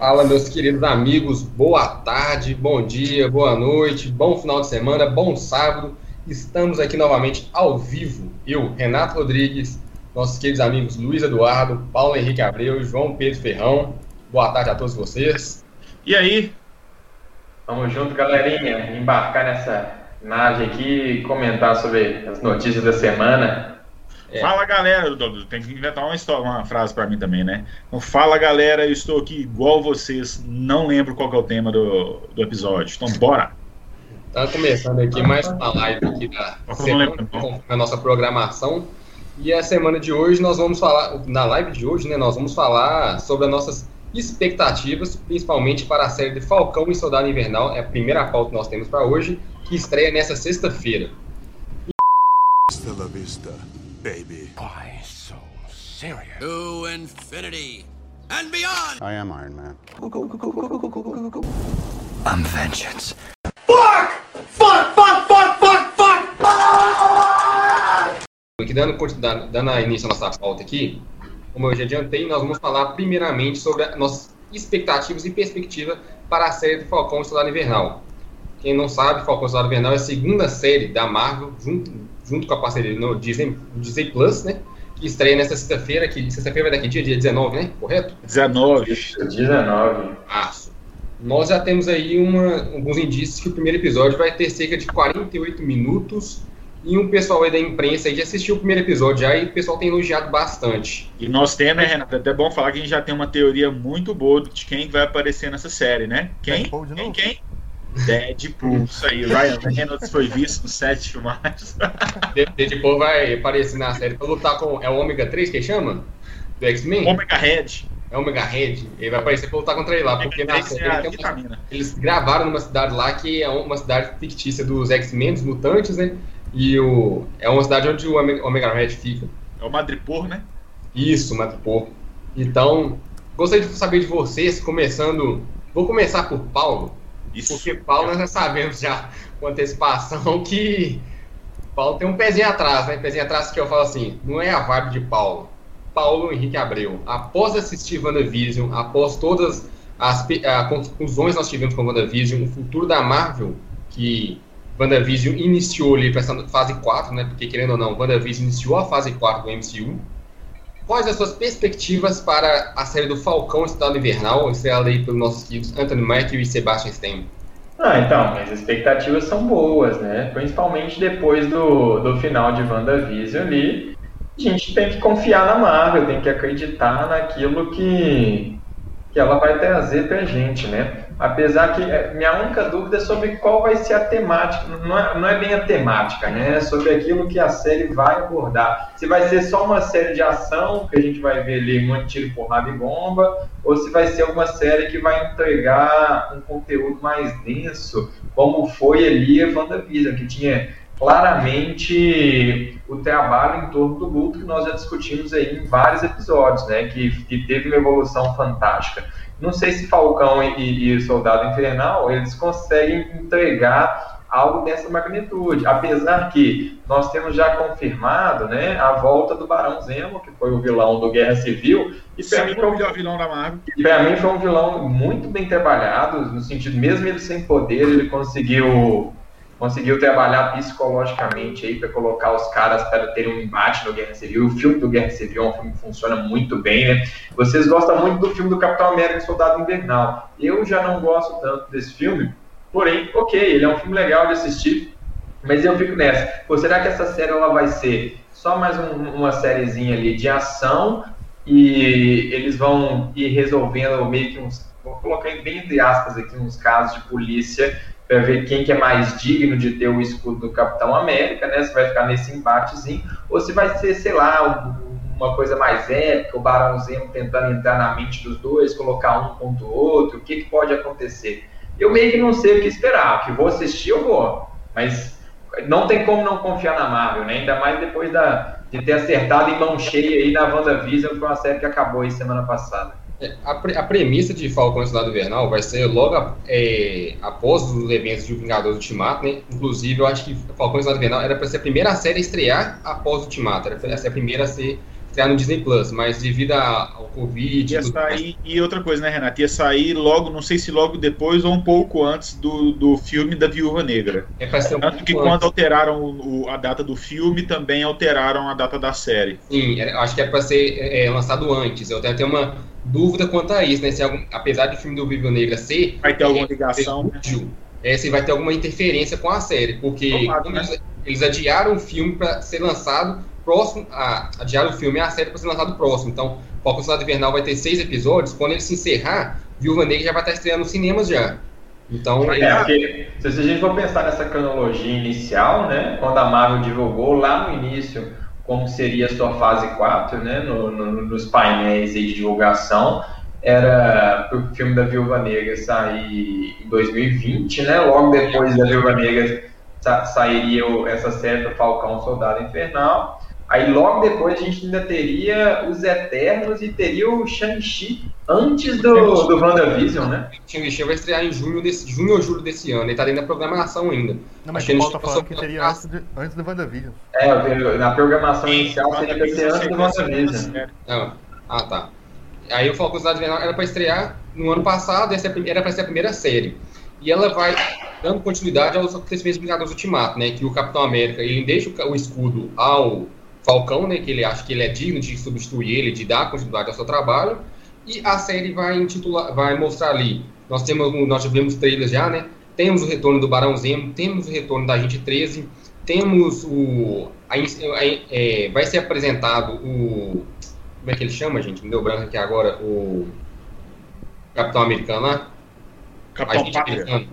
Fala, meus queridos amigos, boa tarde, bom dia, boa noite, bom final de semana, bom sábado. Estamos aqui novamente ao vivo. Eu, Renato Rodrigues, nossos queridos amigos Luiz Eduardo, Paulo Henrique Abreu, João Pedro Ferrão. Boa tarde a todos vocês. E aí? Vamos junto, galerinha, embarcar nessa nave aqui e comentar sobre as notícias da semana. É. Fala galera, tem que inventar uma, história, uma frase para mim também, né? Então, fala galera, eu estou aqui igual vocês, não lembro qual é o tema do, do episódio. Então, bora! Tá começando aqui mais uma live aqui da semana, a nossa programação. E a semana de hoje nós vamos falar, na live de hoje, né, nós vamos falar sobre as nossas expectativas, principalmente para a série de Falcão e Soldado Invernal, é a primeira pauta que nós temos para hoje, que estreia nessa sexta-feira. Hasta la vista baby. Why so serious? To infinity and beyond. I am Iron Man. I'm vengeance. Fuck! Fuck! Fuck! Fuck! Fuck! Fuck! Aqui dando, dando, dando início à nossa pauta aqui, como eu já adiantei, nós vamos falar primeiramente sobre nossas expectativas e perspectiva para a série do Falcão Soldado Invernal. Quem não sabe, Falcão Soldado Invernal é a segunda série da Marvel, junto, junto com a parceria no Disney, Disney Plus, né? Que estreia nesta sexta-feira, que sexta-feira vai daqui dia, dia 19, né? Correto? 19. 19. Março. Nós já temos aí uma, alguns indícios que o primeiro episódio vai ter cerca de 48 minutos e um pessoal aí da imprensa aí já assistiu o primeiro episódio já e o pessoal tem elogiado bastante. E nós temos, né, Renato? É até bom falar que a gente já tem uma teoria muito boa de quem vai aparecer nessa série, né? Quem? Quem? Quem? Deadpool, isso aí. Ryan Reynolds foi visto no set de filmagens. Deadpool vai aparecer na série pra lutar com. É o Ômega 3 que chama? Do X-Men? Omega Red. É o Omega Red. Ele vai aparecer pra lutar contra ele lá. Porque na série é uma, eles gravaram numa cidade lá que é uma cidade fictícia dos X-Men, dos mutantes, né? E o, é uma cidade onde o Omega Red fica. É o Madripoor, né? Isso, Madripoor. Então, gostaria de saber de vocês, começando. Vou começar por Paulo. Isso. Porque Paulo nós sabemos já com antecipação que Paulo tem um pezinho atrás, né? Pezinho atrás que eu falo assim, não é a vibe de Paulo. Paulo Henrique Abreu, após assistir WandaVision, após todas as conclusões que nós tivemos com WandaVision, o futuro da Marvel, que WandaVision iniciou ali para essa fase 4, né? Porque querendo ou não, WandaVision iniciou a fase 4 do MCU. Quais as suas perspectivas para a série do Falcão Estado Invernal, estrelada aí pelos nossos queridos Anthony Mackie e Sebastian Stan? Ah, então, as expectativas são boas, né? Principalmente depois do, do final de WandaVision ali. A gente tem que confiar na Marvel, tem que acreditar naquilo que, que ela vai trazer pra gente, né? Apesar que é, minha única dúvida é sobre qual vai ser a temática, não é, não é bem a temática, né? É sobre aquilo que a série vai abordar. Se vai ser só uma série de ação, que a gente vai ver ali muito tiro, porrada e bomba, ou se vai ser uma série que vai entregar um conteúdo mais denso, como foi ali a WandaVision, que tinha claramente o trabalho em torno do luto que nós já discutimos aí em vários episódios, né? Que, que teve uma evolução fantástica. Não sei se Falcão e, e Soldado Infernal eles conseguem entregar algo dessa magnitude, apesar que nós temos já confirmado, né, a volta do Barão Zemo, que foi o vilão do Guerra Civil, e para mim foi o melhor vilão da Marvel. E para mim foi um vilão muito bem trabalhado, no sentido mesmo ele sem poder, ele conseguiu conseguiu trabalhar psicologicamente aí para colocar os caras para terem um embate no Guerra Civil. O filme do Guerra Civil é um filme que funciona muito bem, né? Vocês gostam muito do filme do Capitão América Soldado Invernal. Eu já não gosto tanto desse filme, porém, ok, ele é um filme legal de assistir, mas eu fico nessa. Pô, será que essa série ela vai ser só mais um, uma sériezinha ali de ação e eles vão ir resolvendo meio que uns, vou colocar bem entre aspas aqui uns casos de polícia para ver quem que é mais digno de ter o escudo do Capitão América, né? Se vai ficar nesse embatezinho, ou se vai ser, sei lá, uma coisa mais épica, o Barão Zemo tentando entrar na mente dos dois, colocar um contra o outro, o que, que pode acontecer? Eu meio que não sei o que esperar, que vou assistir, eu vou, mas não tem como não confiar na Marvel, né? Ainda mais depois da, de ter acertado em mão cheia aí na WandaVision, que foi uma série que acabou aí semana passada. É, a, a premissa de Falcão e Soldado Invernal vai ser logo é, após os eventos de Vingadores Ultimato, né? Inclusive, eu acho que Falcão e Soldado Invernal era para ser a primeira série a estrear após o Ultimato, era para ser a primeira a ser estrear no Disney Plus, mas devido ao Covid. Ia sair, e outra coisa, né, Renato? Ia sair logo, não sei se logo depois ou um pouco antes do, do filme da Viúva Negra. É pra ser um Tanto que quando alteraram o, a data do filme, também alteraram a data da série. Sim, é, acho que é para ser é, é, lançado antes. Eu até tenho uma dúvida quanto a isso, né? Se algum, apesar do filme do Viúva Negra ser. Vai ter alguma ligação. Né? É, se vai ter alguma interferência com a série, porque né? eles, eles adiaram o filme para ser lançado próximo, a, adiar o filme e a série para ser lançado próximo. Então, Falcão Soldado Invernal vai ter seis episódios. Quando ele se encerrar, Viúva Negra já vai estar estreando nos cinemas já. Então, é, ele... se a gente for pensar nessa cronologia inicial, né, quando a Marvel divulgou lá no início como seria a sua fase 4, né, no, no, nos painéis de divulgação, era para o filme da Viúva Negra sair em 2020, né, logo depois da Viúva Negra sa sairia essa série do Falcão Soldado Infernal, Aí logo depois a gente ainda teria os Eternos e teria o Shang-Chi antes do, do WandaVision, né? Shang-Chi vai estrear em junho, desse, junho ou julho desse ano, ele tá dentro da programação ainda. Não, mas o Paulo tá falando que seria antes, de, antes do WandaVision. É, na programação inicial seria pra ser antes do WandaVision. Ah, ah, tá. Aí o Falcão Cidade Invernal era pra estrear no ano passado, essa é era pra ser a primeira série. E ela vai dando continuidade aos acontecimentos do Vingadores Ultimato, né? Que o Capitão América, ele deixa o escudo ao Falcão, né, que ele acha que ele é digno de substituir ele, de dar continuidade ao seu trabalho, e a série vai intitular, vai mostrar ali. Nós temos, nós tivemos trailers já, né? Temos o retorno do Barão Zemo, temos o retorno da Gente 13, temos o a, a, é, vai ser apresentado o como é que ele chama, gente? Me deu branco aqui agora o Capitão Americano lá. Capitão Americano.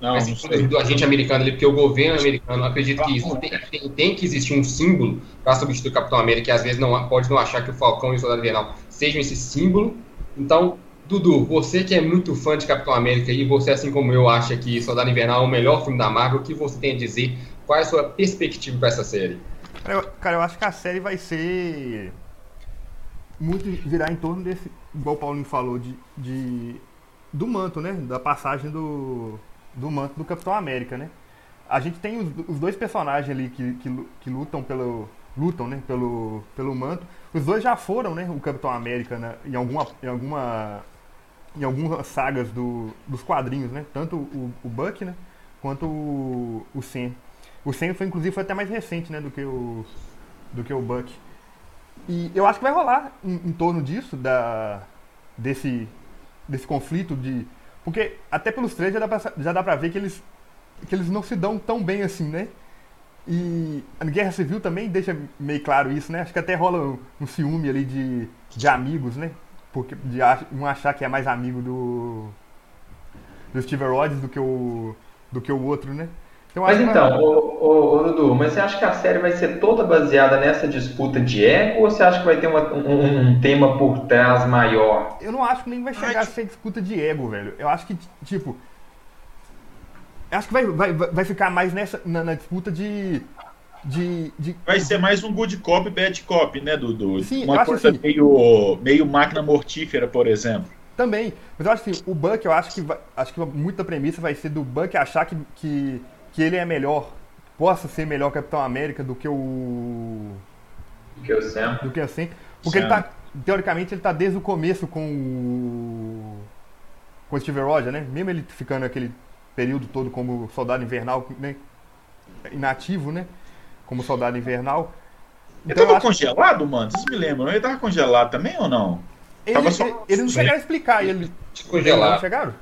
Não, Mas não do agente americano ali, porque o governo americano acredita que tem, tem, tem, que existir um símbolo para substituir o Capitão América, e às vezes não pode não achar que o Falcão e o Soldado Invernal sejam esse símbolo. Então, Dudu, você que é muito fã de Capitão América e você, assim como eu, acha que Soldado Invernal é o melhor filme da Marvel, o que você tem a dizer? Qual é a sua perspectiva para essa série? Cara eu, cara, eu acho que a série vai ser muito virar em torno desse, igual o Paulinho falou, de, de do manto, né? Da passagem do do manto do Capitão América, né? A gente tem os, os dois personagens ali que, que, que, lutam pelo lutam, né, pelo, pelo manto. Os dois já foram, né, o Capitão América né, em alguma em alguma em algumas sagas do, dos quadrinhos, né? Tanto o, o Buck, né, quanto o, o Sam. O Sam foi inclusive foi até mais recente, né, do que o do que o Buck. E eu acho que vai rolar em, em torno disso da desse desse conflito de porque até pelos três já dá pra, já dá pra ver que eles, que eles não se dão tão bem assim, né? E a Guerra Civil também deixa meio claro isso, né? Acho que até rola um, um ciúme ali de, de amigos, né? Porque de um achar que é mais amigo do, do Steve Rogers do que o, do que o outro, né? Mas então, ô, ô, Dudu, mas você acha que a série vai ser toda baseada nessa disputa de ego ou você acha que vai ter uma, um, um, tema por trás maior? Eu não acho que nem vai chegar Ai, a ser disputa de ego, velho. Eu acho que, tipo. Eu acho que vai, vai, vai ficar mais nessa, na, na disputa de, de, de, Vai ser mais um good cop, bad cop, né, Dudu? Sim, Uma coisa assim, meio, meio máquina mortífera, por exemplo. Também. Mas eu acho assim, o Buck, eu acho que vai, acho que muita premissa vai ser do Buck achar que, que que ele é melhor, possa ser melhor Capitão América do que o. Do que o Sam. Do que o Sam. Porque Sam. ele tá. Teoricamente ele tá desde o começo com o. Com o Steve Rogers, né? Mesmo ele ficando aquele período todo como soldado invernal, né? Inativo, né? Como soldado invernal. Então, ele tava congelado, que... mano? Vocês me lembram? Ele tava congelado também ou não? Ele, ele, só... ele não chegaram a explicar. Ele... Congelado. Não chegaram?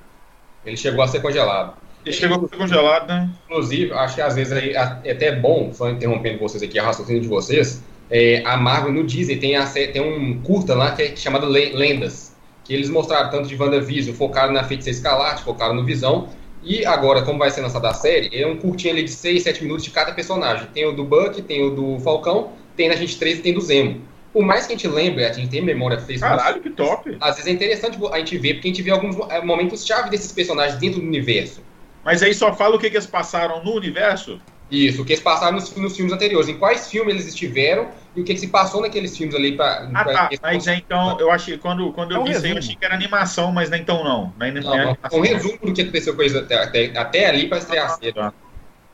Ele chegou a ser congelado. Ele chegou congelado, né? Inclusive, acho que às vezes é até bom, só interrompendo vocês aqui, a raciocínio de vocês, é, a Marvel no Disney tem, a, tem um curta lá que é chamado Lendas, que eles mostraram tanto de WandaVision, focaram na Feiticeira Escarlate, focaram no Visão, e agora, como vai ser lançada a série, é um curtinho ali de 6, 7 minutos de cada personagem. Tem o do Buck, tem o do Falcão, tem na gente 13 e tem do Zemo. Por mais que a gente lembre, a gente tem memória fez Caralho, que top! Às vezes é interessante a gente ver, porque a gente vê alguns é, momentos-chave desses personagens dentro do universo. Mas aí só fala o que, que eles passaram no universo? Isso, o que eles passaram nos, nos, filmes anteriores, em quais filmes eles estiveram e o que, que se passou naqueles filmes ali para. Ah, tá. Mas então, eu achei, quando, quando eu é um vi isso aí, eu achei que era animação, mas nem então não. não, não, não é um resumo do que aconteceu com eles até, até, até ali para estrear a série. Tá.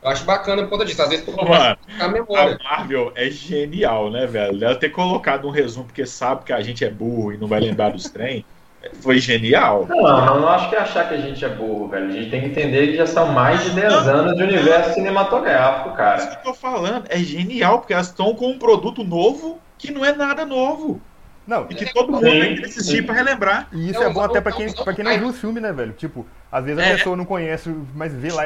Eu acho bacana por conta disso. Às vezes, Ô, mano, a, memória. a Marvel é genial, né, velho? Ela ter colocado um resumo porque sabe que a gente é burro e não vai lembrar dos trem. Foi genial. Não, não, acho que é achar que a gente é burro, velho. A gente tem que entender que já são mais de 10 anos de universo cinematográfico, cara. Isso que eu tô falando. É genial, porque elas estão com um produto novo que não é nada novo. Não, e que é, todo mundo tem que assistir pra relembrar. E isso é, é bom até pra quem, pra quem não viu o filme, né, velho? Tipo, às vezes a é. pessoa não conhece, mas vê lá,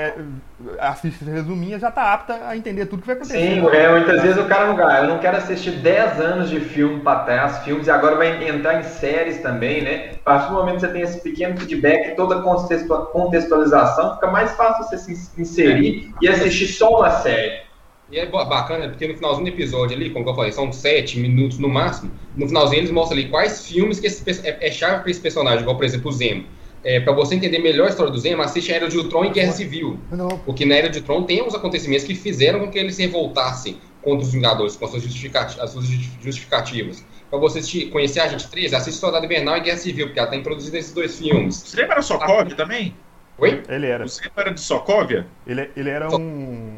assiste resuminha, já tá apta a entender tudo que vai acontecer. Sim, é, muitas vezes o cara não ganha. Eu não quero assistir 10 anos de filme pra trás, filmes, e agora vai entrar em séries também, né? A partir do momento que você tem esse pequeno feedback, toda contextualização, fica mais fácil você se inserir e assistir só uma série. E é bacana, porque no finalzinho do episódio ali, como eu falei, são sete minutos no máximo. No finalzinho eles mostram ali quais filmes que esse, é, é chave para esse personagem, igual, por exemplo, o Zemo. É, para você entender melhor a história do Zemo, assiste a Era de Ultron e Guerra Civil. Não. Porque na Era de Ultron tem uns acontecimentos que fizeram com que eles se revoltassem contra os Vingadores, com as suas, justificativas. As suas justificativas. Para você conhecer a gente 13, assiste Soldado Invernal e Guerra Civil, porque ela tem produzido esses dois filmes. O Zemo era Sokovia ah. também? Oi? Ele era. O Zemo era de Sokovia? Ele, ele era um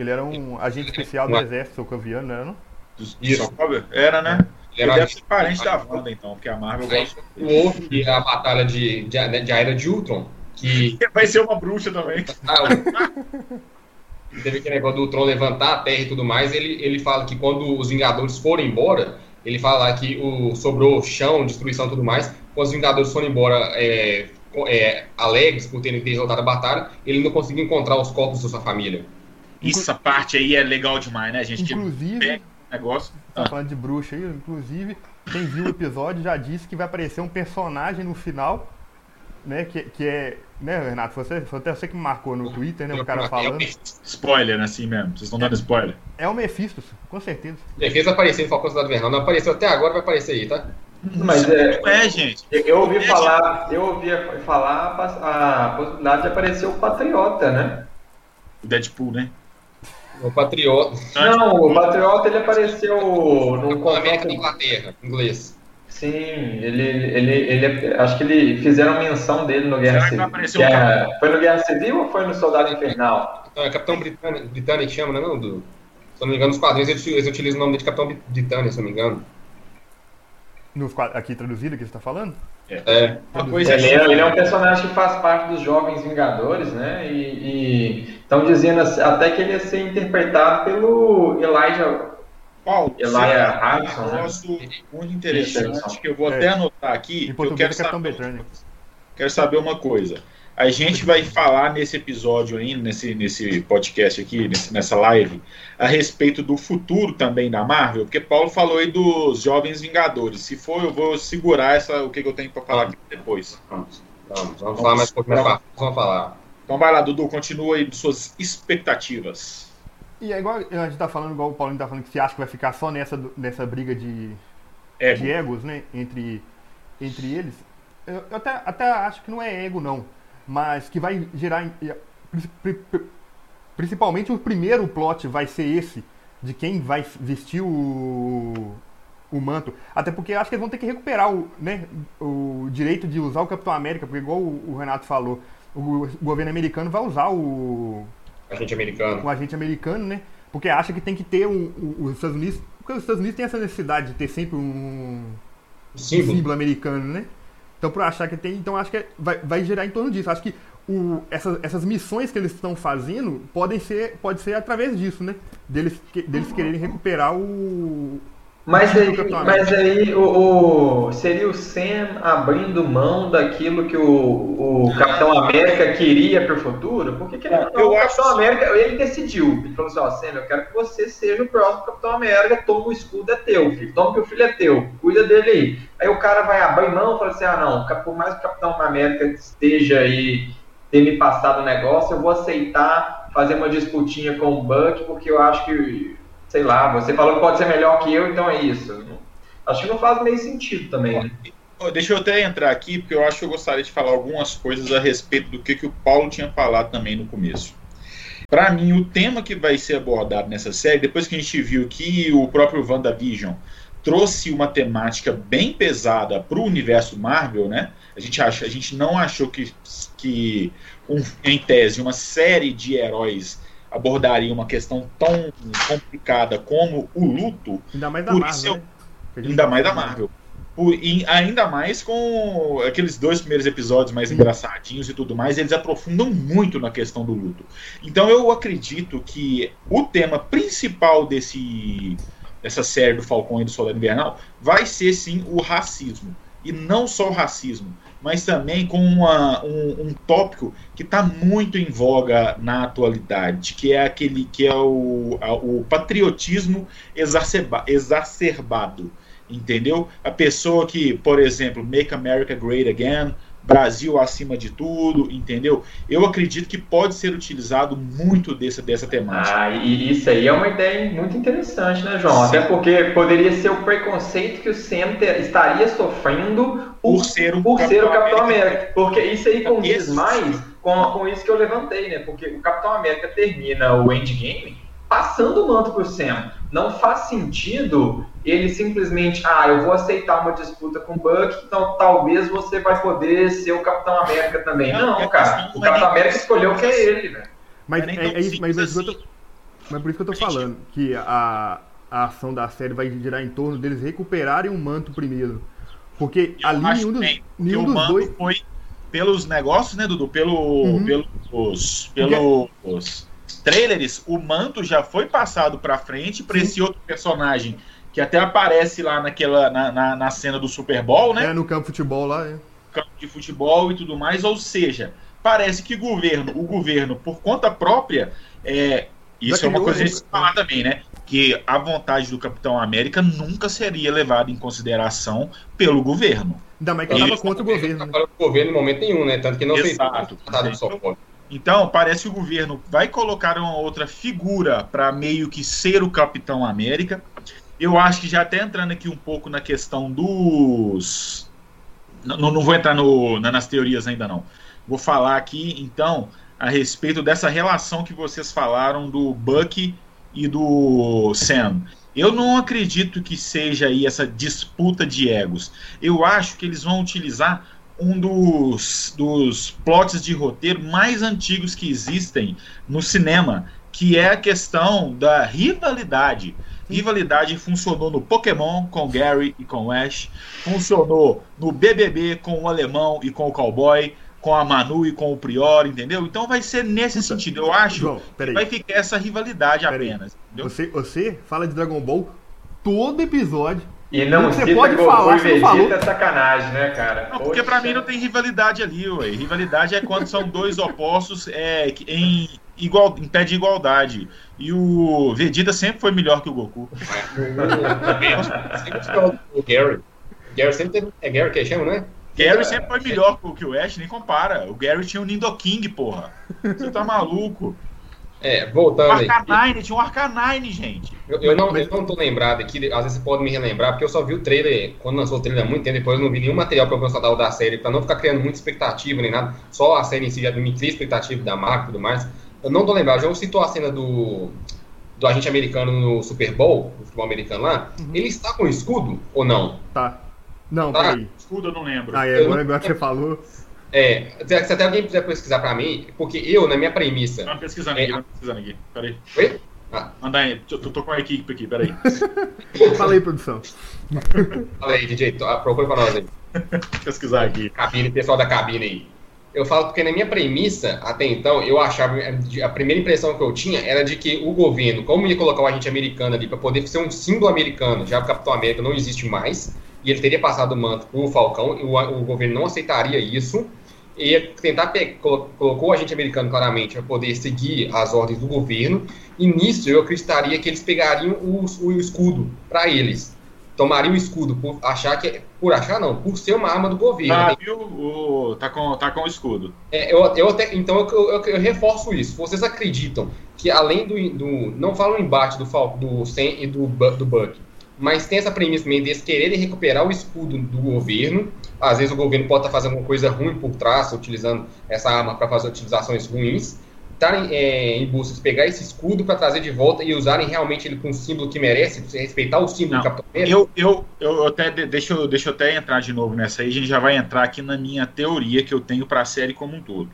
ele era um agente especial do exército socoviano, não era? Isso. Era, né? Ele, ele deve ser parente da Wanda, então, porque a Marvel gosta. Houve a batalha de, de, de Era de Ultron, que... Vai ser uma bruxa também. Ah, teve aquele negócio do Ultron levantar a Terra e tudo mais, ele, ele fala que quando os Vingadores forem embora, ele fala que o, sobrou chão, destruição e tudo mais, quando os Vingadores foram embora é, é, alegres por terem derrotado a batalha, ele não conseguiu encontrar os corpos da sua família. Essa parte aí é legal demais, né? A gente inclusive, pega o negócio. Tá ah. falando de bruxa aí, inclusive, quem viu o episódio já disse que vai aparecer um personagem no final, né? Que, que é. Né, Renato? Você, foi até você que me marcou no Twitter, né? O cara falando. Spoiler, assim mesmo. Vocês estão dando spoiler. É o Mephisto, com certeza. Mephisto apareceu em Falcão Cidade Invernal. Não apareceu até agora, vai aparecer aí, tá? Mas é, é, gente. Eu ouvi é, falar, eu ouvi falar a possibilidade de aparecer o Patriota, né? O Deadpool, né? O Patriota. Não, o Patriota ele apareceu no América da Inglaterra, inglês. Sim, ele, ele, ele, acho que ele fizeram menção dele no Guerra Civil. Guerra, foi no Guerra Civil ou foi no Soldado Infernal? Então, é Capitão Britânia, Britânia que chama, né? Não, do, se não me engano, nos quadrinhos eles, eles utilizam o nome de Capitão Britânia, se não me engano. No, aqui traduzido que você está falando? É. é. Ele, é, ele, é, um personagem que faz parte dos Jovens Vingadores, né? E estão dizendo assim, até que ele ia ser interpretado pelo Elijah. Paulo, Elijah Harrison, né? muito interessante que eu vou é. até anotar aqui. Em eu quero é saber, quero saber uma coisa. A gente vai falar nesse episódio ainda, nesse, nesse podcast aqui, nesse, nessa live, a respeito do futuro também da Marvel, porque Paulo falou aí dos Jovens Vingadores. Se for, eu vou segurar essa, o que, que eu tenho para falar aqui depois. Vamos, vamos, vamos falar mais um pouquinho mais Vamos falar. Então vai lá, Dudu, continua aí de suas expectativas. E é igual a gente tá falando, igual o Paulinho tá falando, que você acha que vai ficar só nessa, nessa briga de, ego. de egos, né? Entre, entre eles. Eu, eu até, até acho que não é ego, não mas que vai gerar. Principalmente o primeiro plot vai ser esse, de quem vai vestir o, o manto. Até porque acho que eles vão ter que recuperar o, né, o direito de usar o Capitão América, porque igual o, Renato falou, o, governo americano vai usar o. Agente americano. O agente americano, né? Porque acha que tem que ter um, os Estados Unidos. Porque os Estados Unidos têm essa necessidade de ter sempre um, símbolo, um símbolo americano, né? Então, por achar que tem. Então, acho que vai, vai gerar em torno disso. Acho que o, essas, essas missões que eles estão fazendo podem ser, pode ser através disso, né? Deles, deles quererem recuperar o, mas aí, mas aí o, o, seria o Sam abrindo mão daquilo que o, o Capitão América queria para o futuro? Por que, que ele não? Eu o Capitão acho... América, ele decidiu. Ele falou assim: ó, Sam, eu quero que você seja o próximo Capitão América. Toma o escudo, é teu, filho. Toma que o filho é teu. Cuida dele aí. Aí o cara vai abrir mão e fala assim: ah, não, por mais que o Capitão América esteja aí, ter me passado o negócio, eu vou aceitar fazer uma disputinha com o Buck, porque eu acho que sei lá, você falou que pode ser melhor que eu, então é isso. Acho que não faz meio sentido também, né? Deixa eu até entrar aqui, porque eu acho que eu gostaria de falar algumas coisas a respeito do que, que o Paulo tinha falado também no começo. Para mim, o tema que vai ser abordado nessa série, depois que a gente viu que o próprio WandaVision trouxe uma temática bem pesada para o universo Marvel, né? A gente, acha, a gente não achou que, que um, em tese, uma série de heróis abordaria uma questão tão complicada como o luto. Ainda mais da Marvel. Isso, né? Ainda mais da Marvel. Por, e ainda mais com aqueles dois primeiros episódios mais engraçadinhos e tudo mais, eles aprofundam muito na questão do luto. Então eu acredito que o tema principal desse dessa série do Falcão e do Soldado Invernal vai ser sim o racismo. E não só o racismo, mas também com uma, um, um tópico que está muito em voga na atualidade, que é aquele que é o, a, o patriotismo exacerba, exacerbado. Entendeu? A pessoa que, por exemplo, Make America Great Again, Brasil acima de tudo, entendeu? Eu acredito que pode ser utilizado muito dessa, dessa temática. Ah, e isso aí é uma ideia muito interessante, né, João? Sim. Até porque poderia ser o preconceito que o Sam estaria sofrendo por, ser o, por Capitão, ser o Capitão América. América. Porque isso aí condiz mais com, com isso que eu levantei, né? Porque o Capitão América termina o Endgame passando o manto para o Sam. Não faz sentido ele simplesmente, ah, eu vou aceitar uma disputa com o Buck, então talvez você vai poder ser o Capitão América também. Não, não cara, o Capitão América escolheu que é ele, velho. Mas é, é, isso, mas, mas, assim. mas por isso que eu tô falando, que a, a ação da série vai girar em torno deles recuperarem o um manto primeiro. Porque eu ali nenhum dos, nenhum dos dois. Foi pelos negócios, né, Dudu? Pelo, uhum. pelos, pelos trailers, o manto já foi passado para frente para esse outro personagem que até aparece lá naquela na, na, na, cena do Super Bowl, né? É, no campo de futebol lá, é. Campo de futebol e tudo mais, ou seja, parece que o governo, o governo, por conta própria, é, isso é uma coisa de falar também, né? Que a vontade do Capitão América nunca seria levada em consideração pelo governo. Ainda mais que ele estava contra o governo. Né? O governo em momento nenhum, né? Tanto que não Exato. fez nada então, parece que o governo vai colocar uma outra figura para meio que ser o Capitão América. Eu acho que já até entrando aqui um pouco na questão dos. Não, não vou entrar no, nas teorias ainda não. Vou falar aqui, então, a respeito dessa relação que vocês falaram do Buck e do Sam. Eu não acredito que seja aí essa disputa de egos. Eu acho que eles vão utilizar um dos, dos plots de roteiro mais antigos que existem no cinema, que é a questão da rivalidade. Rivalidade funcionou no Pokémon com o Gary e com o Ash, funcionou no BBB com o alemão e com o cowboy, com a Manu e com o Prior, entendeu? Então vai ser nesse sentido. Eu acho João, que vai ficar essa rivalidade apenas. Você, você fala de Dragon Ball todo episódio e não você pode Goku falar, e Vegeta falou. é sacanagem, né, cara? Não, porque pra mim não tem rivalidade ali, ué. Rivalidade é quando são dois opostos é, em, igual, em pé de igualdade. E o Vegeta sempre foi melhor que o Goku. o Gary. Gary sempre teve. É Gary que chama, né? Gary sempre foi melhor que o Ash, nem compara. O Gary tinha o Nidoking, porra. Você tá maluco. É, voltando aí. Arcanine, tinha um Arcanine, gente. Eu, eu, não, eu não tô lembrado aqui, às vezes você pode me relembrar, porque eu só vi o trailer, quando lançou o trailer há muito tempo, depois eu não vi nenhum material pra eu constatar o da série, pra não ficar criando muita expectativa nem nada, só a série em si já me cria expectativa da marca e tudo mais. Eu não tô lembrado, já citou a cena do, do agente americano no Super Bowl, no futebol americano lá, uhum. ele está com escudo ou não? Tá. Não, tá. peraí. Escudo eu não lembro. Ah, é, agora, agora que você falou... É, se até alguém quiser pesquisar pra mim, porque eu, na minha premissa. Tá pesquisando é, aqui, tá pesquisando aqui. Peraí. Oi? Ah. Manda aí, eu tô, tô com a equipe aqui, peraí. Fala aí, produção. Fala aí, DJ, procura pra nós aí. pesquisar aqui. Cabine, pessoal da cabine aí. Eu falo porque na minha premissa, até então, eu achava. A primeira impressão que eu tinha era de que o governo, como ia colocar o agente americano ali para poder ser um símbolo americano, já o Capitão América não existe mais, e ele teria passado o manto pro Falcão, e o, o governo não aceitaria isso e tentar colocou o agente americano claramente para poder seguir as ordens do governo. E nisso eu acreditaria que eles pegariam o, o escudo para eles. Tomariam o escudo por achar que. Por achar não, por ser uma arma do governo. Ah, viu? O, tá, com, tá com o escudo. É, eu, eu até, então eu, eu, eu, reforço isso. Vocês acreditam que além do. do não falo o embate do, do Sen e do, do Buck, mas tem essa premissa também deles quererem recuperar o escudo do governo às vezes o governo pode estar fazendo alguma coisa ruim por trás, utilizando essa arma para fazer utilizações ruins. Estarem é, em busca de pegar esse escudo para trazer de volta e usarem realmente ele com o símbolo que merece, respeitar o símbolo Não, do Capitão América? Eu, eu, eu até deixa, eu, deixa eu até entrar de novo nessa aí, a gente já vai entrar aqui na minha teoria que eu tenho para a série como um todo.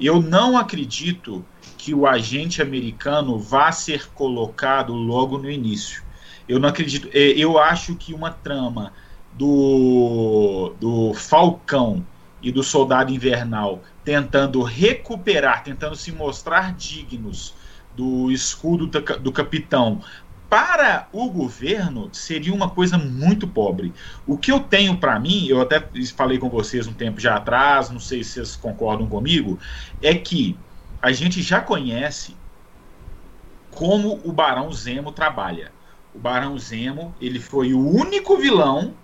Eu não acredito que o agente americano vá ser colocado logo no início. Eu não acredito. É, eu acho que uma trama do, do Falcão e do Soldado Invernal tentando recuperar, tentando se mostrar dignos do escudo do capitão para o governo seria uma coisa muito pobre. O que eu tenho para mim, eu até falei com vocês um tempo já atrás, não sei se vocês concordam comigo, é que a gente já conhece como o Barão Zemo trabalha. O Barão Zemo, ele foi o único vilão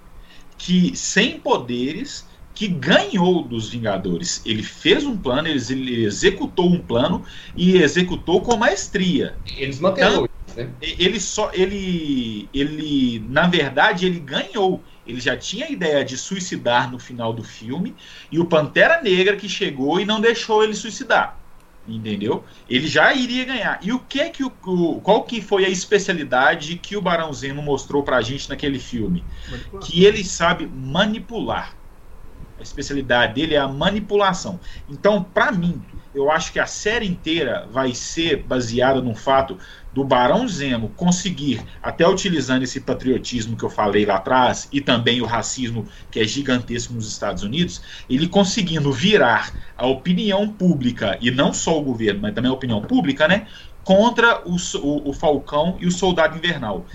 que sem poderes que ganhou dos Vingadores. Ele fez um plano, ele, ele executou um plano e executou com maestria. Eles manteram. Então, né? Ele só, ele, ele, na verdade, ele ganhou. Ele já tinha a ideia de suicidar no final do filme e o Pantera Negra que chegou e não deixou ele suicidar. Entendeu? Ele já iria ganhar. E o que é que o, o qual que foi a especialidade que o Barão Zemo mostrou pra gente naquele filme? Manipular. Que ele sabe manipular. A especialidade dele é a manipulação. Então, para mim, eu acho que a série inteira vai ser baseada no fato do Barão Zemo conseguir, até utilizando esse patriotismo que eu falei lá atrás, e também o racismo que é gigantesco nos Estados Unidos, ele conseguindo virar a opinião pública, e não só o governo, mas também a opinião pública, né, contra o, o, o Falcão e o Soldado Invernal.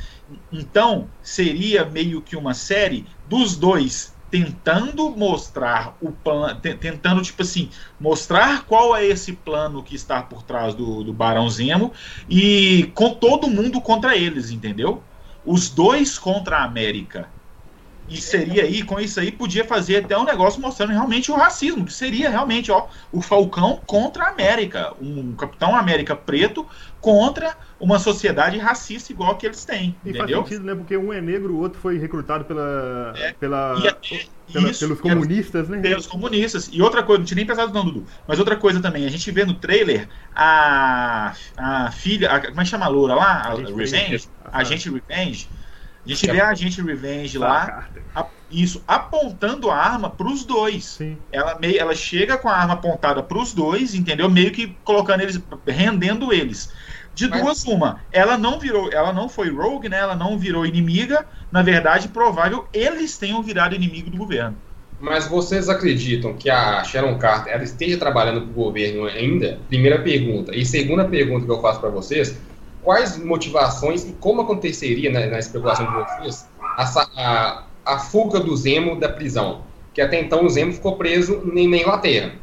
Então, seria meio que uma série dos dois tentando mostrar o plano, tentando tipo assim mostrar qual é esse plano que está por trás do, do Barão Zemo e com todo mundo contra eles, entendeu? Os dois contra a América. E seria aí, com isso aí, podia fazer até um negócio mostrando realmente o racismo, que seria realmente, ó, o Falcão contra a América, um Capitão América preto contra uma sociedade racista igual que eles têm. E entendeu? faz sentido, né? Porque um é negro, o outro foi recrutado pela, é. pela, até, pela isso, pelos comunistas, né? Pelos comunistas. E outra coisa, não tinha nem pensado não, Dudu. Mas outra coisa também, a gente vê no trailer a, a filha, a, como é que chama a loura lá? A, a Revenge? A gente Revenge. A gente vê a gente Revenge lá, a, isso, apontando a arma para os dois. Sim. Ela, meio, ela chega com a arma apontada para os dois, entendeu? Meio que colocando eles, rendendo eles. De Mas... duas, uma. Ela não virou, ela não foi rogue, né? Ela não virou inimiga. Na verdade, provável eles tenham virado inimigo do governo. Mas vocês acreditam que a Sharon Carter ela esteja trabalhando para o governo ainda? Primeira pergunta. E segunda pergunta que eu faço para vocês: quais motivações e como aconteceria na, na especulação de vocês a, a, a, fuga do Zemo da prisão? Que até então o Zemo ficou preso na Inglaterra.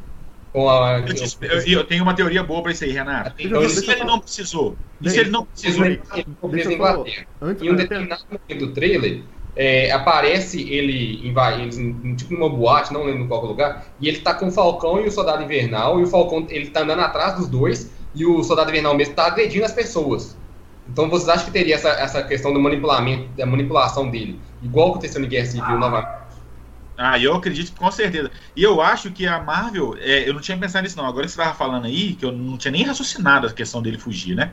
A, eu, te, eu, eu, tenho uma teoria boa para isso aí, Renato. Então, e se ele não precisou? E se ele não precisou? Ele ficou preso em Inglaterra. Em um determinado momento do trailer, é, aparece ele em, tipo numa boate, não lembro qual lugar, e ele tá com o Falcão e o Soldado Invernal, e o Falcão ele tá andando atrás dos dois, e o Soldado Invernal mesmo tá agredindo as pessoas. Então vocês acham que teria essa, essa questão do manipulamento, da manipulação dele, igual aconteceu no Guerra Civil novamente? Ah, eu acredito com certeza. E eu acho que a Marvel, é, eu não tinha pensado nisso não. Agora que você estava falando aí, que eu não tinha nem raciocinado a questão dele fugir, né?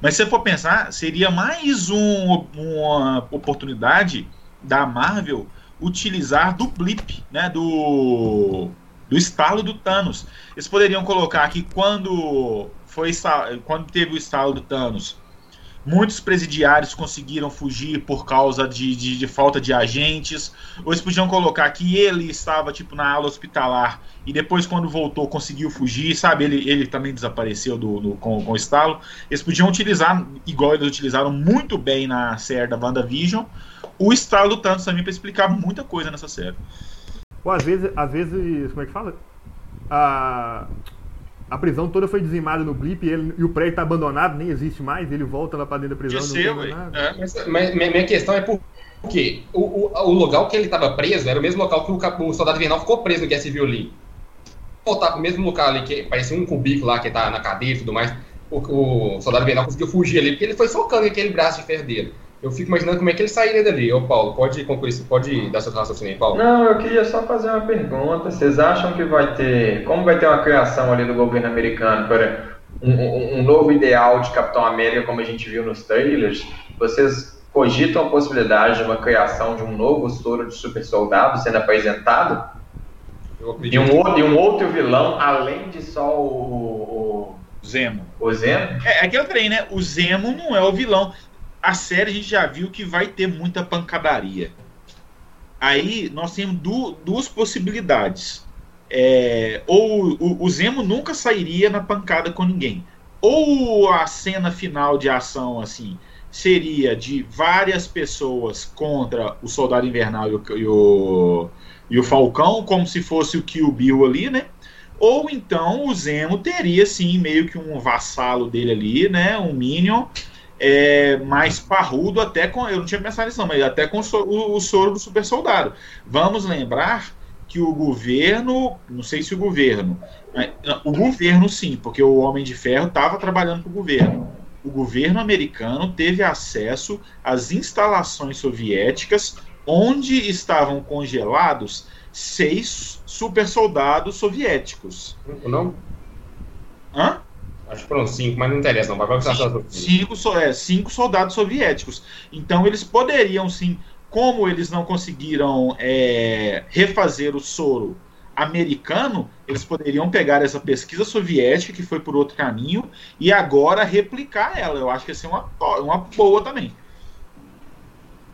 Mas se você for pensar, seria mais um, uma oportunidade da Marvel utilizar do blip, né? Do, do estalo do Thanos. Eles poderiam colocar que quando foi quando teve o estalo do Thanos, Muitos presidiários conseguiram fugir por causa de, de, de, falta de agentes. Ou eles podiam colocar que ele estava tipo na ala hospitalar e depois, quando voltou, conseguiu fugir, sabe? Ele, ele também desapareceu do, do com, com o estalo. Eles podiam utilizar, igual eles utilizaram muito bem na série da WandaVision, o estalo Thanos também para explicar muita coisa nessa série. Ou às vezes, às vezes, como é que fala? A, a prisão toda foi dizimada no blip e, ele, e o prédio está abandonado, nem existe mais, ele volta lá para dentro da prisão. Seu, não é. mas, mas, minha questão é por quê? O, o, o local que ele estava preso era o mesmo local que o, o soldado Vinal ficou preso no Guerra Civil ali. Voltar para o mesmo local ali, que parecia um cubículo lá que está na cadeia e tudo mais. O, o soldado Vinal conseguiu fugir ali, porque ele foi socando aquele braço de ferro dele. Eu fico imaginando como é que ele sairia dali. Ô, Paulo, pode concluir? Pode dar seu raciocínio aí, Paulo? Não, eu queria só fazer uma pergunta. Vocês acham que vai ter. Como vai ter uma criação ali do governo americano para um, um, um novo ideal de Capitão América, como a gente viu nos trailers? Vocês cogitam a possibilidade de uma criação de um novo soro de super soldado sendo apresentado? E um, outro, e um outro vilão, além de só o, o Zemo. O Zemo? É, é aquele trem, né? O Zemo não é o vilão. A série a gente já viu que vai ter muita pancadaria. Aí nós temos du duas possibilidades. É, ou o, o Zemo nunca sairia na pancada com ninguém. Ou a cena final de ação, assim, seria de várias pessoas contra o Soldado Invernal e o, e o, e o Falcão, como se fosse o Kill Bill ali, né? Ou então o Zemo teria, sim, meio que um vassalo dele ali, né? Um Minion é, mais parrudo, até com. Eu não tinha pensado nisso, não, mas até com o, o soro do super soldado. Vamos lembrar que o governo, não sei se o governo, o governo sim, porque o Homem de Ferro estava trabalhando para o governo. O governo americano teve acesso às instalações soviéticas onde estavam congelados seis super soldados soviéticos. Não? Hã? Foram cinco, mas não interessa, não. Vai cinco, cinco, é, cinco soldados soviéticos. Então eles poderiam sim, como eles não conseguiram é, refazer o soro americano, eles poderiam pegar essa pesquisa soviética, que foi por outro caminho, e agora replicar ela. Eu acho que ia ser uma, uma boa também.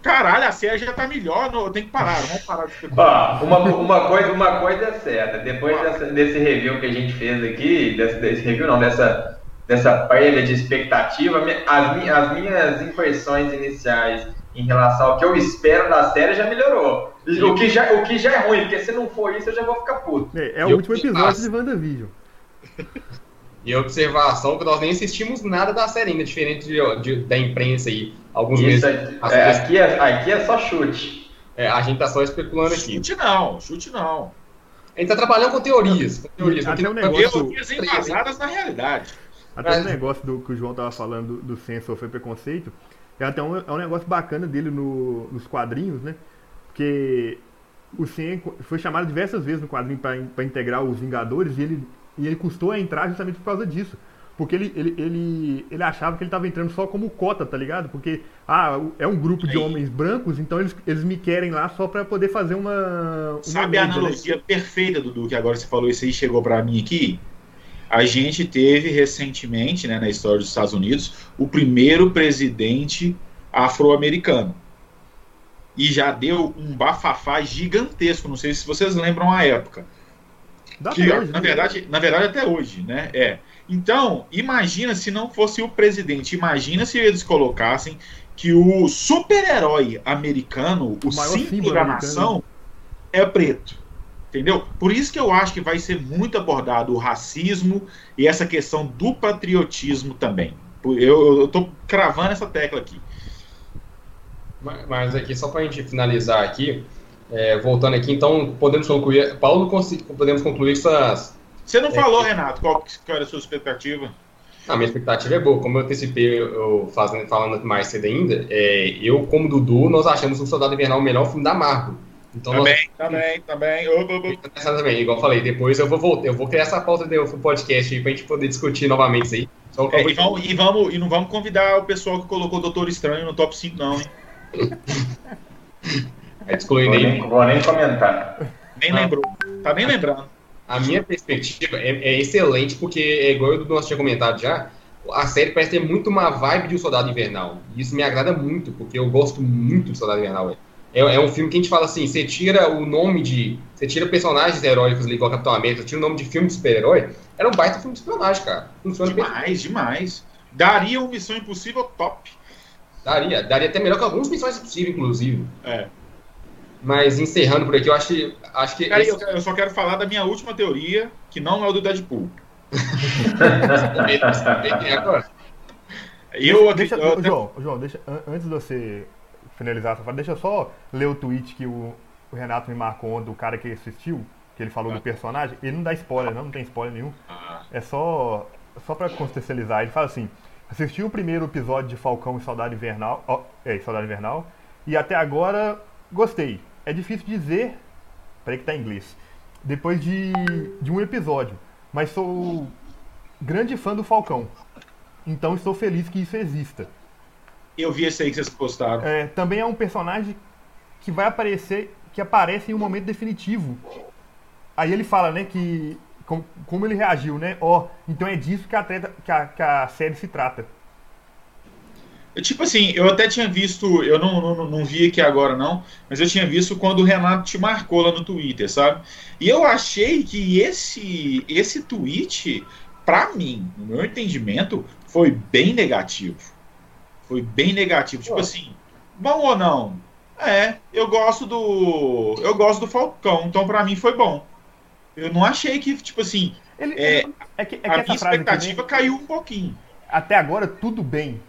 Caralho, a série já tá melhor, não, eu tenho que parar, vamos parar de especular. uma, uma, coisa, uma coisa é certa, depois dessa, desse review que a gente fez aqui, desse, desse review não, dessa, dessa perda de expectativa, as, as minhas impressões iniciais em relação ao que eu espero da série já melhorou. O que já, o que já é ruim, porque se não for isso eu já vou ficar puto. É, é o último episódio de WandaVision. E observação que nós nem assistimos nada da série ainda, diferente de, de, da imprensa aí, alguns Isso, meses. É, aqui, é, aqui é só chute. É, a gente tá só especulando aqui. Chute não, chute não. A gente tá trabalhando com teorias. Com teorias Até o negócio... Teorias embasadas na realidade. Até Mas... o negócio do que o João tava falando do, do senso sofrer preconceito, é até um, é um negócio bacana dele no, nos quadrinhos, né? Porque o Sen foi chamado diversas vezes no quadrinho para integrar os Vingadores e ele e ele custou a entrar justamente por causa disso. Porque ele, ele, ele, ele achava que ele estava entrando só como cota, tá ligado? Porque, ah, é um grupo de homens brancos, então eles, eles me querem lá só para poder fazer uma. uma Sabe a né? analogia né? perfeita, Dudu, que agora você falou isso aí chegou para mim aqui? A gente teve recentemente, né, na história dos Estados Unidos, o primeiro presidente afro-americano. E já deu um bafafá gigantesco, não sei se vocês lembram a época que, hoje, na, né? verdade, na verdade, até hoje, né? É. Então, imagina se não fosse o presidente, imagina se eles colocassem que o super-herói americano, o, o símbolo da nação, é preto. Entendeu? Por isso que eu acho que vai ser muito abordado o racismo e essa questão do patriotismo também. Eu, eu tô cravando essa tecla aqui. Mas aqui, só para a gente finalizar aqui, é, voltando aqui, então podemos concluir. Paulo, podemos concluir suas. Você não é, falou, Renato, qual, qual era a sua expectativa? A minha expectativa é boa. Como eu antecipei, eu fazendo, falando mais cedo ainda, é, eu, como Dudu, nós achamos o Soldado Invernal o melhor filme da Marvel. Então também, nós... também, também. Também, igual eu falei, depois eu vou voltar, eu vou criar essa pauta do podcast aí pra gente poder discutir novamente isso aí. É, e, vamos, e, vamos, e não vamos convidar o pessoal que colocou o Doutor Estranho no top 5, não, hein? É excluindo vou nem, vou nem comentar. Nem ah. lembrou. Tá nem lembrando. A minha perspectiva é, é excelente, porque, é igual o nós tinha comentado já, a série parece ter muito uma vibe de um Soldado Invernal. E isso me agrada muito, porque eu gosto muito do Soldado Invernal. É, é um filme que a gente fala assim, você tira o nome de... Você tira personagens heróicos ali, igual Capitão América, tira o nome de filme de super-herói, era um baita filme de espionagem, cara. Funciona demais, bem. demais. Daria uma Missão Impossível top. Daria, daria até melhor que algumas Missões Impossíveis, inclusive. É. Mas encerrando por aqui, eu acho que. Acho que esse... eu, só quero falar da minha última teoria, que não é o do Deadpool. eu, deixa, eu, João, João, deixa, antes de você finalizar essa fala, deixa eu só ler o tweet que o, o Renato me marcou do cara que assistiu, que ele falou ah. do personagem. Ele não dá spoiler, não, não tem spoiler nenhum. Ah. É só, só pra contextualizar. Ele fala assim: assistiu o primeiro episódio de Falcão e Saudade Invernal. Oh, é, Saudade Invernal. E até agora gostei é difícil dizer. Peraí que tá em inglês. Depois de, de um episódio. Mas sou grande fã do Falcão. Então estou feliz que isso exista. Eu vi esse aí que vocês postaram. É, também é um personagem que vai aparecer, que aparece em um momento definitivo. Aí ele fala, né, que. Com, como ele reagiu, né? Ó, oh, então é disso que a, treta, que a, que a série se trata. Tipo assim, eu até tinha visto, eu não, não, não vi aqui agora não, mas eu tinha visto quando o Renato te marcou lá no Twitter, sabe? E eu achei que esse, esse tweet, para mim, no meu entendimento, foi bem negativo. Foi bem negativo. Tipo assim, bom ou não? É, eu gosto do. Eu gosto do Falcão, então para mim foi bom. Eu não achei que, tipo assim. Ele, é, é que, é que a minha expectativa caiu um pouquinho. Até agora, tudo bem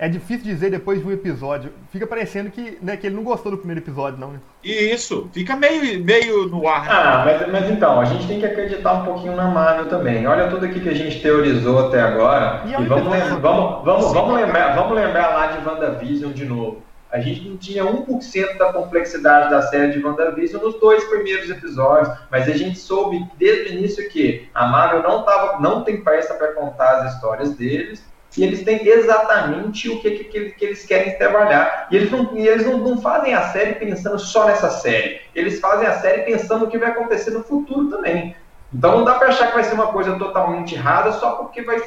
é difícil dizer depois de um episódio. Fica parecendo que, né, que ele não gostou do primeiro episódio, não, né? Isso, fica meio, meio no ar. Né? Ah, mas, mas então, a gente tem que acreditar um pouquinho na Marvel também. Olha tudo aqui que a gente teorizou até agora. E, e vamos, lembra, vamos, vamos, vamos, lembrar, vamos lembrar lá de WandaVision de novo. A gente não tinha 1% da complexidade da série de WandaVision nos dois primeiros episódios, mas a gente soube desde o início que a Marvel não, tava, não tem pressa para contar as histórias deles, e eles têm exatamente o que, que, que eles querem trabalhar. E eles, não, e eles não, não, fazem a série pensando só nessa série. Eles fazem a série pensando no que vai acontecer no futuro também. Então não dá para achar que vai ser uma coisa totalmente errada só porque vai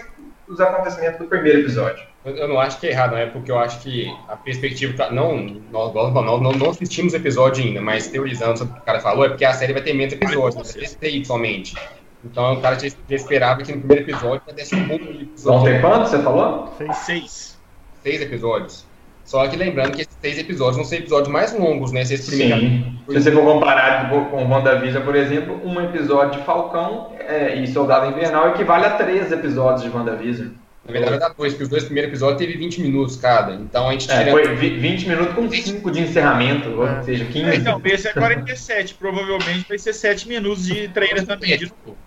os acontecimentos do primeiro episódio. Eu não acho que é errado, é porque eu acho que a perspectiva. Tá, não, nós, nós, nós não assistimos o episódio ainda, mas teorizando sobre o que o cara falou, é porque a série vai ter menos episódios, vai ter seis somente. Então o cara já, esperava que no primeiro episódio ia um bom episódio. Vão ter quantos, você falou? Seis. Seis episódios. Só que lembrando que esses seis episódios vão ser episódios mais longos, né? Se, Sim. Se você for comparar com WandaVision, por exemplo, um episódio de Falcão é, e Soldado Invernal equivale a três episódios de WandaVision. Na verdade, dá dois, porque os dois primeiros episódios teve 20 minutos cada. Então a gente é, Foi 20 minutos com 5 de encerramento, é. ou seja, 15. Então, esse é 47. Provavelmente vai ser 7 minutos de trailer também. De novo.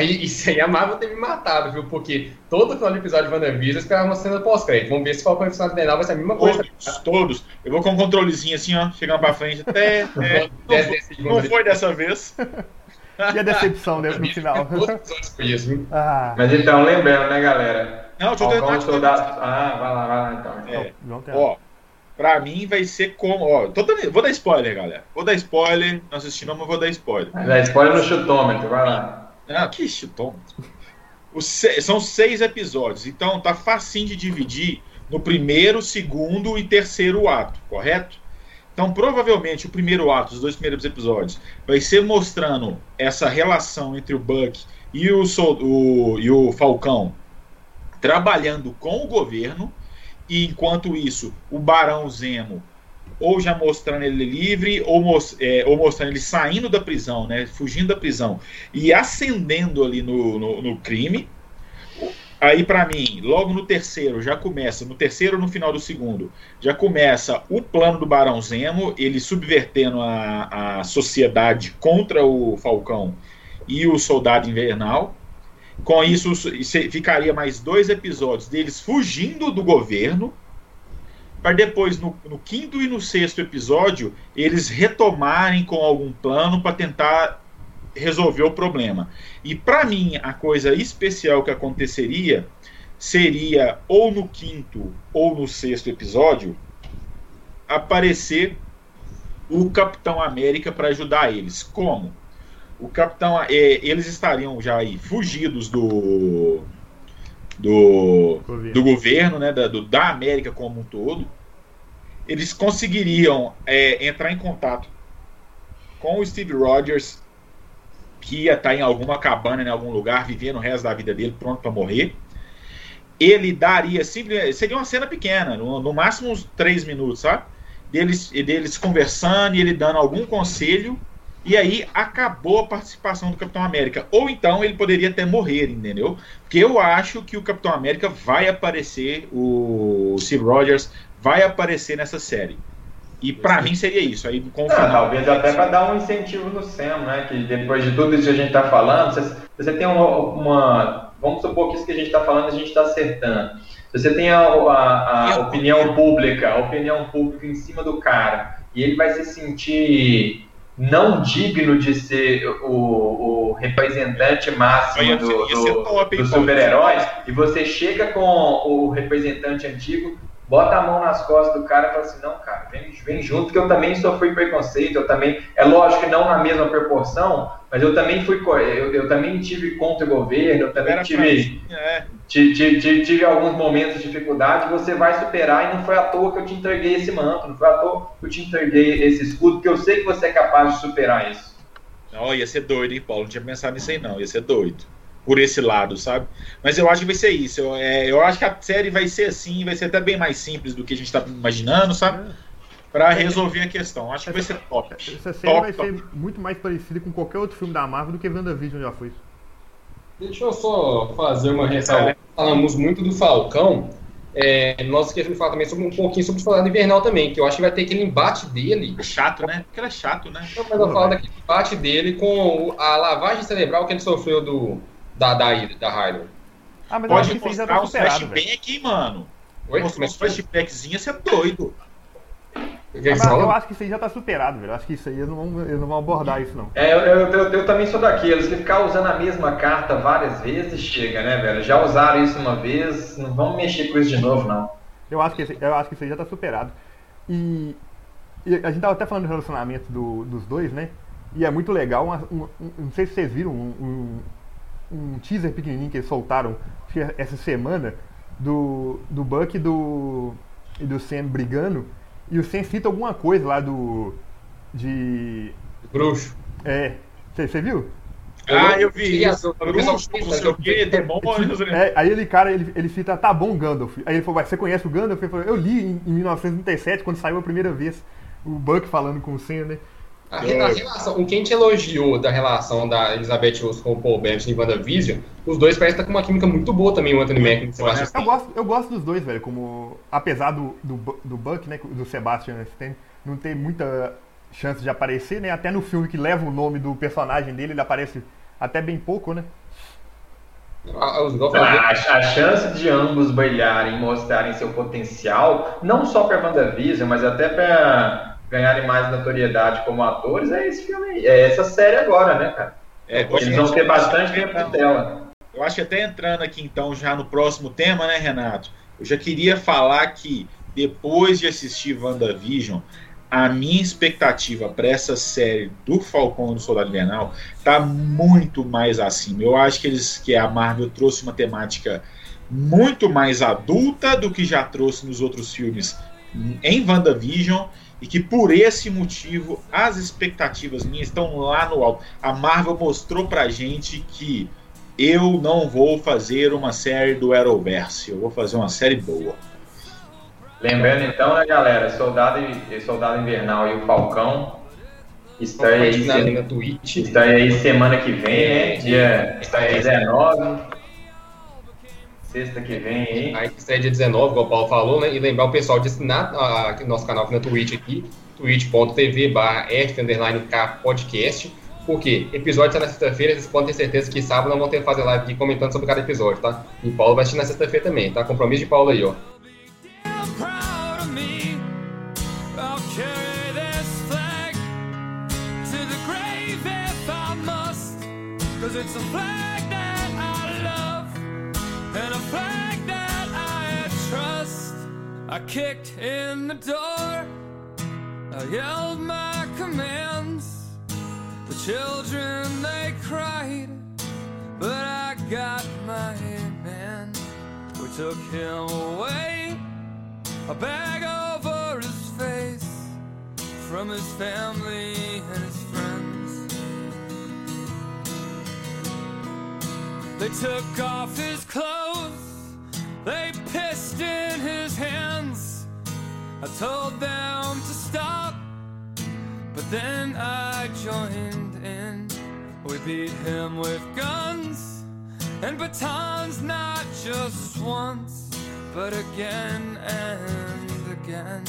Isso aí a Marvel tem me matado, viu? Porque todo final de episódio de WandaVision esperava uma cena pós-crédito. Vamos ver se Falcão e Final vai ser a mesma coisa. Todos, todos. Eu vou com um controlezinho assim, ó, chegando pra frente até. É, não, não foi dessa vez. E a decepção né, no final. Ah. Mas então, lembrando, né, galera? Não, deixa eu tentar. Soldado... Ah, vai lá, vai lá então. É. Ó, pra mim vai ser como. Ó, dando... Vou dar spoiler, galera. Vou dar spoiler. Não assisti não, mas vou dar spoiler. Dar spoiler no chutômetro, vai lá. Ah, que chutão. São seis episódios, então tá facinho de dividir no primeiro, segundo e terceiro ato, correto? Então, provavelmente, o primeiro ato, os dois primeiros episódios, vai ser mostrando essa relação entre o Buck e o, o, e o Falcão trabalhando com o governo, e enquanto isso, o Barão Zemo ou já mostrando ele livre, ou, é, ou, mostrando ele saindo da prisão, né, fugindo da prisão, e ascendendo ali no, no, no crime. Aí, para mim, logo no terceiro, já começa, no terceiro no final do segundo, já começa o plano do Barão Zemo, ele subvertendo a, a sociedade contra o Falcão e o Soldado Invernal. Com isso, ficaria mais dois episódios deles fugindo do governo, para depois, no, no, quinto e no sexto episódio, eles retomarem com algum plano para tentar resolver o problema. E para mim, a coisa especial que aconteceria seria ou no quinto ou no sexto episódio aparecer o Capitão América para ajudar eles. Como? O Capitão, é, eles estariam já aí fugidos do do governo, do governo né, da, do, da América como um todo, eles conseguiriam é, entrar em contato com o Steve Rogers, que ia estar em alguma cabana, em algum lugar, vivendo o resto da vida dele, pronto para morrer. Ele daria simplesmente. Seria uma cena pequena, no, no máximo uns três minutos, sabe? Deles, deles conversando e ele dando algum conselho e aí acabou a participação do Capitão América. Ou então ele poderia até morrer, entendeu? Porque eu acho que o Capitão América vai aparecer, o Steve Rogers vai aparecer nessa série. E para mim seria isso. Aí com Não, talvez até para dar um incentivo no Sam, né? Que depois de tudo isso que a gente está falando, você, você tem uma, uma, Vamos supor que isso que a gente está falando a gente está acertando. Você tem a, a, a opinião pública, a opinião pública em cima do cara, e ele vai se sentir não digno de ser o, o representante máximo do, do, dos super-heróis, e você chega com o representante antigo bota a mão nas costas do cara e fala assim, não, cara, vem, vem junto, que eu também sofri preconceito, eu também, é lógico que não na mesma proporção, mas eu também fui, eu, eu também tive contra o governo, eu também tive, é. tive, tive, tive, alguns momentos de dificuldade, você vai superar e não foi à toa que eu te entreguei esse manto, não foi à toa que eu te entreguei esse escudo, porque eu sei que você é capaz de superar isso. Não, ia ser doido, hein, Paulo? Não tinha pensado nisso aí, não. Ia ser doido. Por esse lado, sabe? Mas eu acho que vai ser isso. Eu, é, eu acho que a série vai ser assim, vai ser até bem mais simples do que a gente está imaginando, sabe? Para resolver a questão. Acho que vai ser top. Essa série top, vai top. ser muito mais parecida com qualquer outro filme da Marvel do que WandaVision já foi. Deixa eu só fazer uma ressalva. É. Falamos muito do Falcão, é, nós esquecemos de falar também sobre um pouquinho sobre o Soldado Invernal também, que eu acho que vai ter aquele embate dele. É chato, né? Porque ele é chato, né? Não, mas eu falo daquele embate dele com a lavagem cerebral que ele sofreu do, da, da, da Hydra. Ah, mas Pode mostrar tá um flashback, mano. Oi? Mostrar um flashbackzinho, você é doido. Mas eu acho que isso aí já tá superado, velho. Eu acho que isso aí eles não vão, eles não vão abordar isso, não. É, eu, eu, eu, eu também sou daqueles que ficar usando a mesma carta várias vezes chega, né, velho? Já usaram isso uma vez, não vamos mexer com isso de novo, não. Eu acho que, esse, eu acho que isso aí já tá superado. E, e a gente tava até falando do relacionamento do, dos dois, né? E é muito legal. Uma, um, um, não sei se vocês viram um, um, teaser pequenininho que eles soltaram essa semana do, do Buck e do, e do Sam brigando e o Sen cita alguma coisa lá do. De. Bruxo. É. Você viu? Ah, eu vi isso. Não sei o que, demônios. Né? É, aí ele, cara, ele, ele cita, tá bom, Gandalf. Aí ele falou, você conhece o Gandalf? Ele falou, eu li em, em 1937, quando saiu a primeira vez, o Buck falando com o Sen, né? A, a, relação, o que a gente elogiou da relação da Elizabeth Olsen com o Paul Bettany em WandaVision, os dois parecem estar com uma química muito boa também, o Anthony Mackie e o Sebastian eu gosto, eu gosto dos dois, velho, como... Apesar do, do, do Buck, né, do Sebastian Stan, não ter muita chance de aparecer, né, até no filme que leva o nome do personagem dele, ele aparece até bem pouco, né? A, a, chance de ambos brilharem, mostrarem seu potencial, não só para WandaVision, mas até para ganharem mais notoriedade como atores é esse filme, é essa série agora, né, cara? É, Eles vão ter bastante tempo de tela. Eu acho que até entrando aqui então já no próximo tema, né, Renato? Eu já queria falar que depois de assistir WandaVision, a minha expectativa para essa série do Falcão e do Soldado Invernal tá muito mais acima. Eu acho que eles que a Marvel trouxe uma temática muito mais adulta do que já trouxe nos outros filmes em WandaVision e que por esse motivo as expectativas minhas estão lá no alto. A Marvel mostrou pra gente que eu não vou fazer uma série do Arrowverse, eu vou fazer uma série boa. Lembrando então, né, galera, Soldado, Soldado Invernal e o Falcão estreia aí, na, na Twitch. estreia aí semana que vem, né? Dia 19. Sexta que vem, hein? Aí que dia 19, igual o Paulo falou, né? E lembrar o pessoal de assinar a, a, nosso canal aqui na Twitch aqui, twitch.tv barra podcast. Porque episódio está na sexta-feira, vocês podem ter certeza que sábado não vão ter que fazer live aqui comentando sobre cada episódio, tá? E Paulo vai assistir na sexta-feira também, tá? Compromisso de Paulo aí, ó. it's a flag I kicked in the door, I yelled my commands. The children they cried, but I got my man. We took him away, a bag over his face, from his family and his friends. They took off his clothes I told them to stop, but then I joined in. We beat him with guns and batons, not just once, but again and again.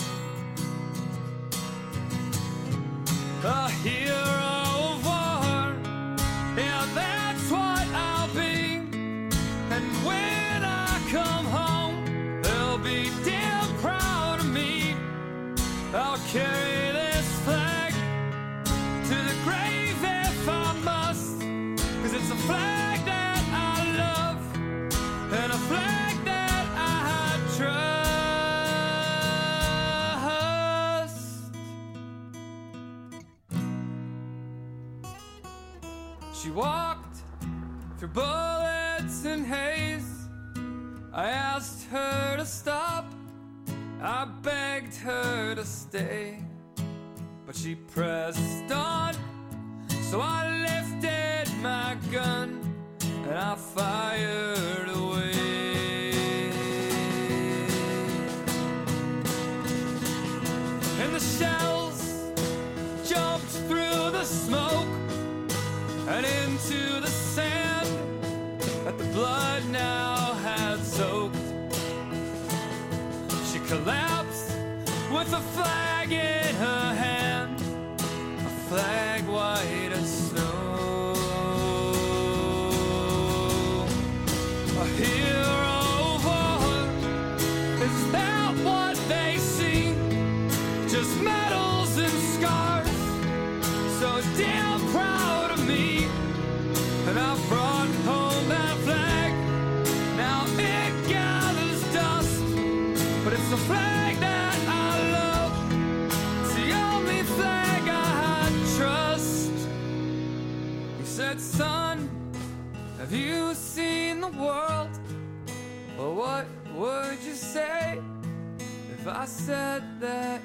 A hero Carry this flag to the grave if I must, cause it's a flag that I love and a flag that I trust. She walked through bullets and haze. I asked her to stop I begged her to stay, but she pressed on. So I lifted my gun and I fired She collapsed with a flag in her hand, a flag have you seen the world? Well, what would you say if I said that